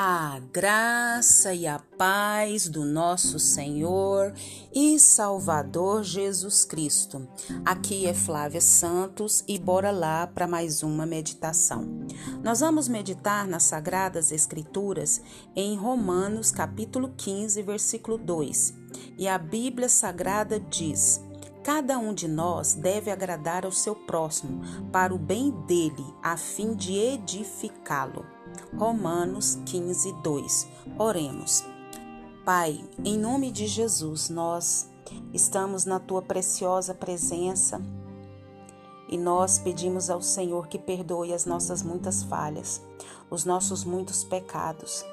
A graça e a paz do nosso Senhor e Salvador Jesus Cristo. Aqui é Flávia Santos e bora lá para mais uma meditação. Nós vamos meditar nas Sagradas Escrituras em Romanos, capítulo 15, versículo 2. E a Bíblia Sagrada diz: Cada um de nós deve agradar ao seu próximo para o bem dele, a fim de edificá-lo. Romanos 15, 2. Oremos. Pai, em nome de Jesus, nós estamos na tua preciosa presença e nós pedimos ao Senhor que perdoe as nossas muitas falhas, os nossos muitos pecados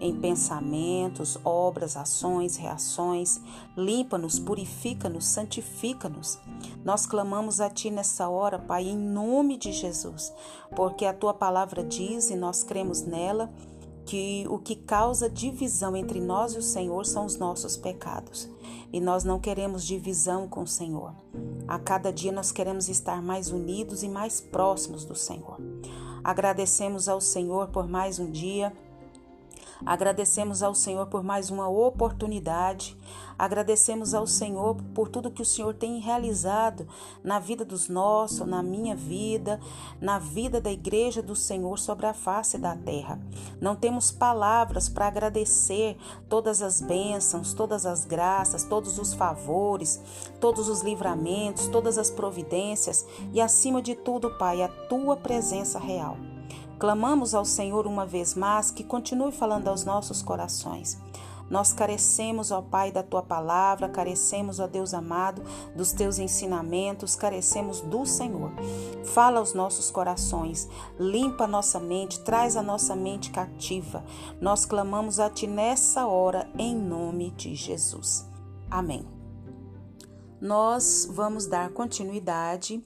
em pensamentos, obras, ações, reações. Limpa-nos, purifica-nos, santifica-nos. Nós clamamos a Ti nessa hora, Pai, em nome de Jesus, porque a Tua palavra diz e nós cremos nela que o que causa divisão entre nós e o Senhor são os nossos pecados. E nós não queremos divisão com o Senhor. A cada dia nós queremos estar mais unidos e mais próximos do Senhor. Agradecemos ao Senhor por mais um dia Agradecemos ao Senhor por mais uma oportunidade. Agradecemos ao Senhor por tudo que o Senhor tem realizado na vida dos nossos, na minha vida, na vida da igreja do Senhor sobre a face da terra. Não temos palavras para agradecer todas as bênçãos, todas as graças, todos os favores, todos os livramentos, todas as providências e, acima de tudo, Pai, a tua presença real. Clamamos ao Senhor uma vez mais que continue falando aos nossos corações. Nós carecemos, ó Pai, da tua palavra, carecemos, ó Deus amado, dos teus ensinamentos, carecemos do Senhor. Fala aos nossos corações, limpa a nossa mente, traz a nossa mente cativa. Nós clamamos a Ti nessa hora, em nome de Jesus. Amém. Nós vamos dar continuidade.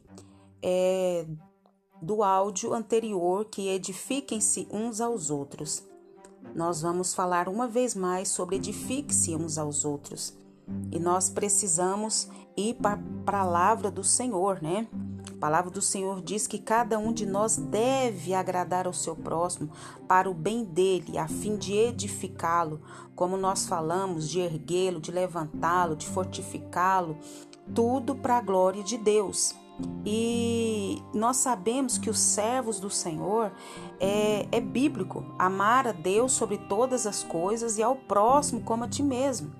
É, do áudio anterior que edifiquem-se uns aos outros. Nós vamos falar uma vez mais sobre edifique-se uns aos outros. E nós precisamos ir para a palavra do Senhor, né? A palavra do Senhor diz que cada um de nós deve agradar ao seu próximo para o bem dele, a fim de edificá-lo, como nós falamos, de erguê-lo, de levantá-lo, de fortificá-lo, tudo para a glória de Deus. E nós sabemos que os servos do Senhor é, é bíblico, amar a Deus sobre todas as coisas e ao próximo como a ti mesmo.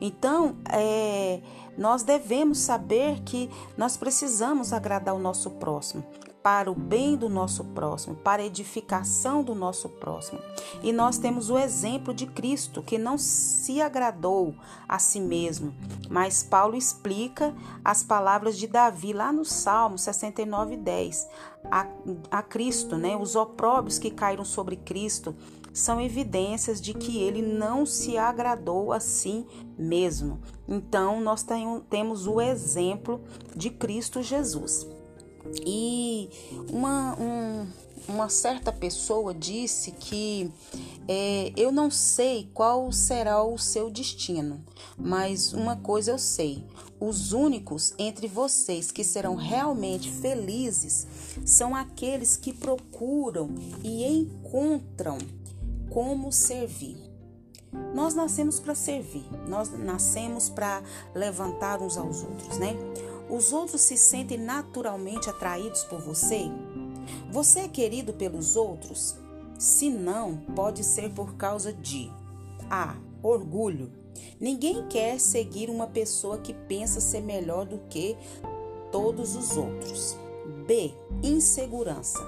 Então, é, nós devemos saber que nós precisamos agradar o nosso próximo para o bem do nosso próximo, para a edificação do nosso próximo. E nós temos o exemplo de Cristo, que não se agradou a si mesmo, mas Paulo explica as palavras de Davi lá no Salmo 69, 10. A, a Cristo, né? Os opróbios que caíram sobre Cristo são evidências de que ele não se agradou a si mesmo. Então, nós temos o exemplo de Cristo Jesus. E uma, um, uma certa pessoa disse que é, eu não sei qual será o seu destino, mas uma coisa eu sei: os únicos entre vocês que serão realmente felizes são aqueles que procuram e encontram como servir. Nós nascemos para servir, nós nascemos para levantar uns aos outros, né? Os outros se sentem naturalmente atraídos por você? Você é querido pelos outros? Se não, pode ser por causa de A. Orgulho. Ninguém quer seguir uma pessoa que pensa ser melhor do que todos os outros. B. Insegurança.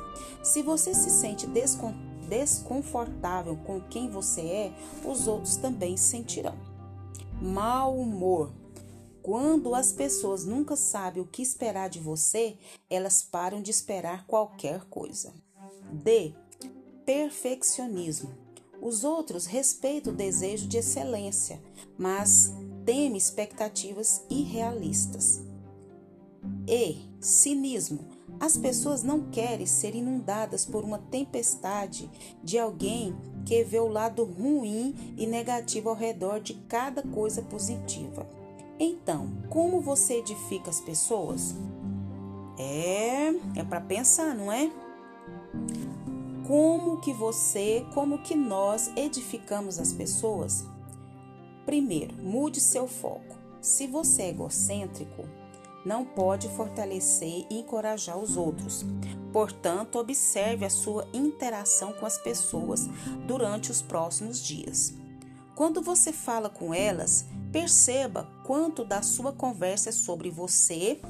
Se você se sente desconfortável com quem você é, os outros também sentirão. Mau humor. Quando as pessoas nunca sabem o que esperar de você, elas param de esperar qualquer coisa. D. Perfeccionismo. Os outros respeitam o desejo de excelência, mas temem expectativas irrealistas. E. Cinismo. As pessoas não querem ser inundadas por uma tempestade de alguém que vê o lado ruim e negativo ao redor de cada coisa positiva. Então, como você edifica as pessoas? É, é para pensar, não é? como que você, como que nós edificamos as pessoas? Primeiro, mude seu foco. Se você é egocêntrico, não pode fortalecer e encorajar os outros. Portanto, observe a sua interação com as pessoas durante os próximos dias. Quando você fala com elas, perceba quanto da sua conversa é sobre você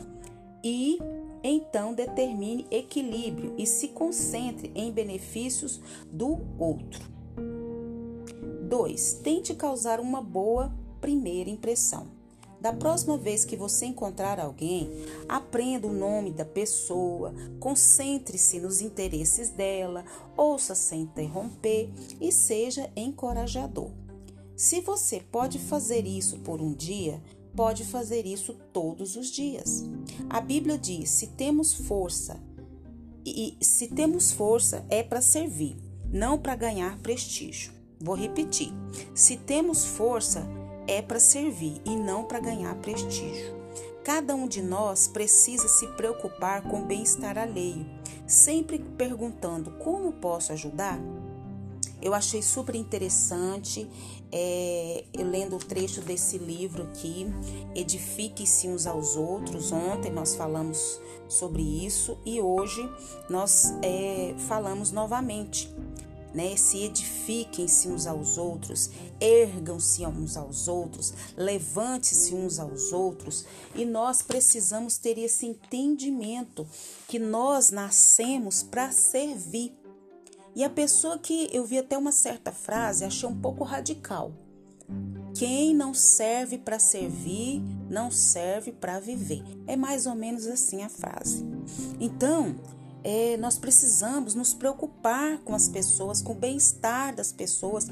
e então determine equilíbrio e se concentre em benefícios do outro. 2. Tente causar uma boa primeira impressão. Da próxima vez que você encontrar alguém, aprenda o nome da pessoa, concentre-se nos interesses dela, ouça sem interromper e seja encorajador. Se você pode fazer isso por um dia, pode fazer isso todos os dias. A Bíblia diz: se temos força, e se temos força é para servir, não para ganhar prestígio. Vou repetir: se temos força é para servir e não para ganhar prestígio. Cada um de nós precisa se preocupar com o bem-estar alheio, sempre perguntando como posso ajudar. Eu achei super interessante, é, eu lendo o trecho desse livro aqui, Edifique-se uns aos outros. Ontem nós falamos sobre isso e hoje nós é, falamos novamente né? Se edifiquem-se uns aos outros, ergam-se uns aos outros, levante-se uns aos outros. E nós precisamos ter esse entendimento que nós nascemos para servir. E a pessoa que eu vi até uma certa frase, achei um pouco radical. Quem não serve para servir, não serve para viver. É mais ou menos assim a frase. Então, é, nós precisamos nos preocupar com as pessoas, com o bem-estar das pessoas,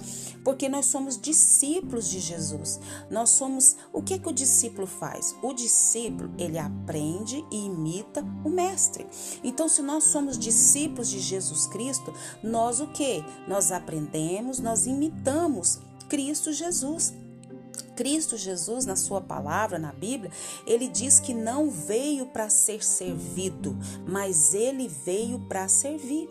porque nós somos discípulos de Jesus. Nós somos. O que que o discípulo faz? O discípulo ele aprende e imita o mestre. Então, se nós somos discípulos de Jesus Cristo, nós o que? Nós aprendemos, nós imitamos Cristo Jesus. Cristo Jesus, na sua palavra, na Bíblia, ele diz que não veio para ser servido, mas ele veio para servir.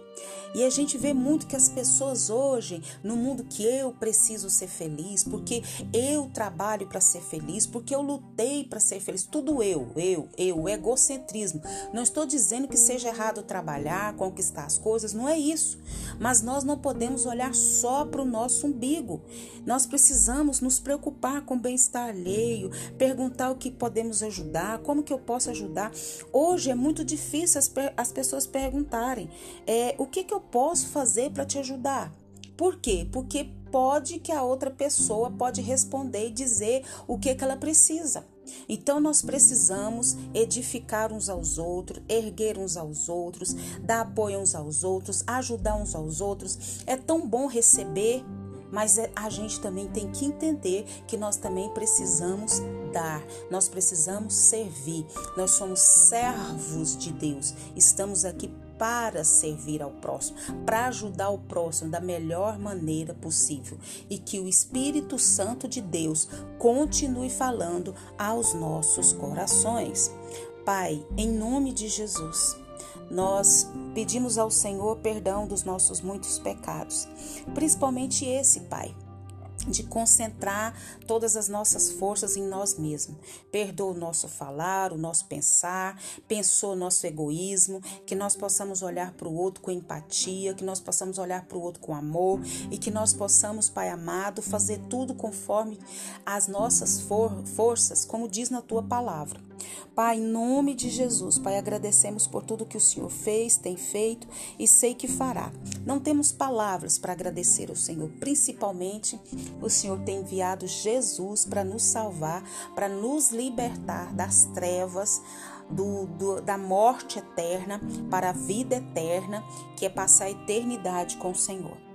E a gente vê muito que as pessoas hoje, no mundo que eu preciso ser feliz, porque eu trabalho para ser feliz, porque eu lutei para ser feliz, tudo eu, eu, eu, egocentrismo. Não estou dizendo que seja errado trabalhar, conquistar as coisas, não é isso. Mas nós não podemos olhar só para o nosso umbigo. Nós precisamos nos preocupar com o bem-estar alheio, perguntar o que podemos ajudar, como que eu posso ajudar. Hoje é muito difícil as, as pessoas perguntarem é, o que, que eu posso fazer para te ajudar? Por quê? Porque pode que a outra pessoa pode responder e dizer o que, que ela precisa. Então nós precisamos edificar uns aos outros, erguer uns aos outros, dar apoio uns aos outros, ajudar uns aos outros. É tão bom receber, mas é, a gente também tem que entender que nós também precisamos dar, nós precisamos servir. Nós somos servos de Deus. Estamos aqui para servir ao próximo, para ajudar o próximo da melhor maneira possível e que o Espírito Santo de Deus continue falando aos nossos corações. Pai, em nome de Jesus, nós pedimos ao Senhor perdão dos nossos muitos pecados, principalmente esse, Pai de concentrar todas as nossas forças em nós mesmos. Perdoa o nosso falar, o nosso pensar, pensou o nosso egoísmo, que nós possamos olhar para o outro com empatia, que nós possamos olhar para o outro com amor e que nós possamos, Pai amado, fazer tudo conforme as nossas for forças, como diz na tua palavra. Pai, em nome de Jesus, Pai, agradecemos por tudo que o Senhor fez, tem feito e sei que fará. Não temos palavras para agradecer ao Senhor, principalmente o Senhor tem enviado Jesus para nos salvar, para nos libertar das trevas. Do, do, da morte eterna para a vida eterna, que é passar a eternidade com o Senhor.